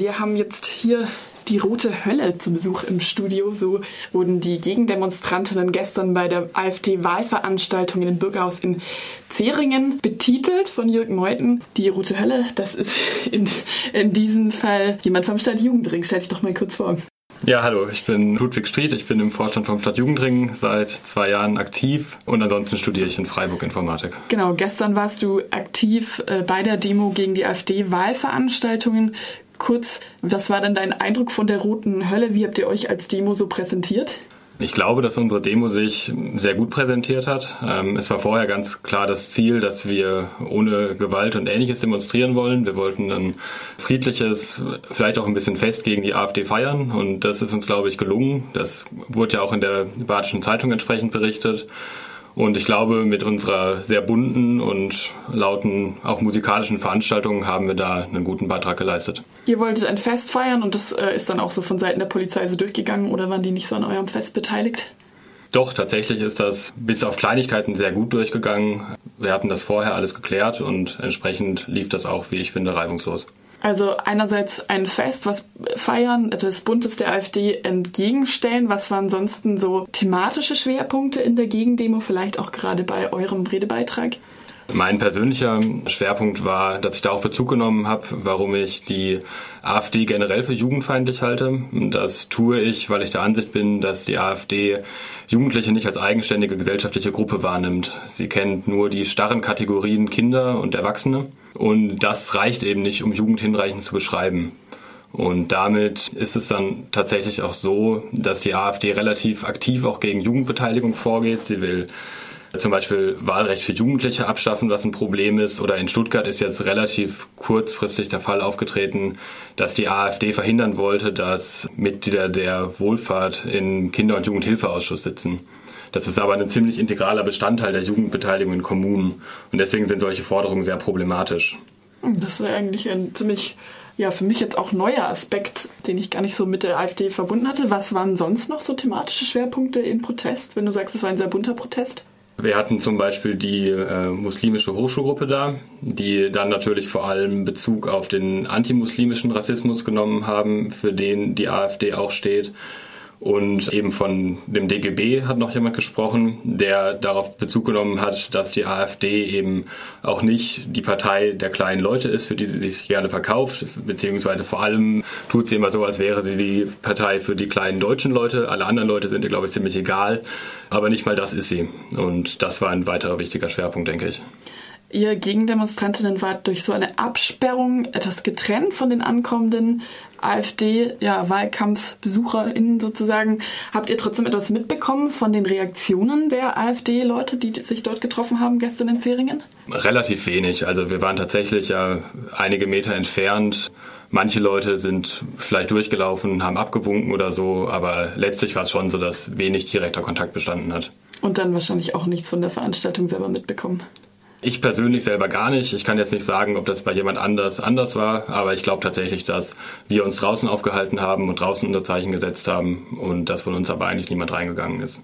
Wir haben jetzt hier die rote Hölle zu Besuch im Studio. So wurden die Gegendemonstrantinnen gestern bei der AfD-Wahlveranstaltung in dem Bürgerhaus in Zeringen betitelt von Jürg Meuthen. Die rote Hölle, das ist in, in diesem Fall jemand vom Stadtjugendring. Stell dich doch mal kurz vor. Ja, hallo, ich bin Ludwig Stried, ich bin im Vorstand vom Stadtjugendring seit zwei Jahren aktiv und ansonsten studiere ich in Freiburg Informatik. Genau, gestern warst du aktiv äh, bei der Demo gegen die AfD-Wahlveranstaltungen kurz, was war denn dein Eindruck von der Roten Hölle? Wie habt ihr euch als Demo so präsentiert? Ich glaube, dass unsere Demo sich sehr gut präsentiert hat. Ähm, es war vorher ganz klar das Ziel, dass wir ohne Gewalt und Ähnliches demonstrieren wollen. Wir wollten ein friedliches, vielleicht auch ein bisschen fest gegen die AfD feiern. Und das ist uns, glaube ich, gelungen. Das wurde ja auch in der Badischen Zeitung entsprechend berichtet. Und ich glaube, mit unserer sehr bunten und lauten, auch musikalischen Veranstaltungen haben wir da einen guten Beitrag geleistet. Ihr wolltet ein Fest feiern und das äh, ist dann auch so von Seiten der Polizei so durchgegangen oder waren die nicht so an eurem Fest beteiligt? Doch, tatsächlich ist das bis auf Kleinigkeiten sehr gut durchgegangen. Wir hatten das vorher alles geklärt und entsprechend lief das auch, wie ich finde, reibungslos. Also einerseits ein Fest, was feiern, des Bundes der AfD entgegenstellen. Was waren ansonsten so thematische Schwerpunkte in der Gegendemo, vielleicht auch gerade bei eurem Redebeitrag? Mein persönlicher Schwerpunkt war, dass ich darauf Bezug genommen habe, warum ich die AfD generell für jugendfeindlich halte. Das tue ich, weil ich der Ansicht bin, dass die AfD Jugendliche nicht als eigenständige gesellschaftliche Gruppe wahrnimmt. Sie kennt nur die starren Kategorien Kinder und Erwachsene. Und das reicht eben nicht, um Jugend hinreichend zu beschreiben. Und damit ist es dann tatsächlich auch so, dass die AfD relativ aktiv auch gegen Jugendbeteiligung vorgeht. Sie will zum Beispiel Wahlrecht für Jugendliche abschaffen, was ein Problem ist. Oder in Stuttgart ist jetzt relativ kurzfristig der Fall aufgetreten, dass die AfD verhindern wollte, dass Mitglieder der Wohlfahrt im Kinder- und Jugendhilfeausschuss sitzen. Das ist aber ein ziemlich integraler Bestandteil der Jugendbeteiligung in Kommunen. Und deswegen sind solche Forderungen sehr problematisch. Das wäre eigentlich ein ziemlich, ja, für mich jetzt auch neuer Aspekt, den ich gar nicht so mit der AfD verbunden hatte. Was waren sonst noch so thematische Schwerpunkte im Protest, wenn du sagst, es war ein sehr bunter Protest? Wir hatten zum Beispiel die äh, muslimische Hochschulgruppe da, die dann natürlich vor allem Bezug auf den antimuslimischen Rassismus genommen haben, für den die AfD auch steht. Und eben von dem DGB hat noch jemand gesprochen, der darauf Bezug genommen hat, dass die AfD eben auch nicht die Partei der kleinen Leute ist, für die sie sich gerne verkauft, beziehungsweise vor allem tut sie immer so, als wäre sie die Partei für die kleinen deutschen Leute. Alle anderen Leute sind ihr, glaube ich, ziemlich egal, aber nicht mal das ist sie. Und das war ein weiterer wichtiger Schwerpunkt, denke ich. Ihr Gegendemonstrantinnen wart durch so eine Absperrung etwas getrennt von den ankommenden AfD-WahlkampfbesucherInnen ja, sozusagen. Habt ihr trotzdem etwas mitbekommen von den Reaktionen der AfD-Leute, die sich dort getroffen haben gestern in Zeringen? Relativ wenig. Also wir waren tatsächlich ja einige Meter entfernt. Manche Leute sind vielleicht durchgelaufen, haben abgewunken oder so, aber letztlich war es schon so, dass wenig direkter Kontakt bestanden hat. Und dann wahrscheinlich auch nichts von der Veranstaltung selber mitbekommen. Ich persönlich selber gar nicht. Ich kann jetzt nicht sagen, ob das bei jemand anders anders war, aber ich glaube tatsächlich, dass wir uns draußen aufgehalten haben und draußen unter Zeichen gesetzt haben und dass von uns aber eigentlich niemand reingegangen ist.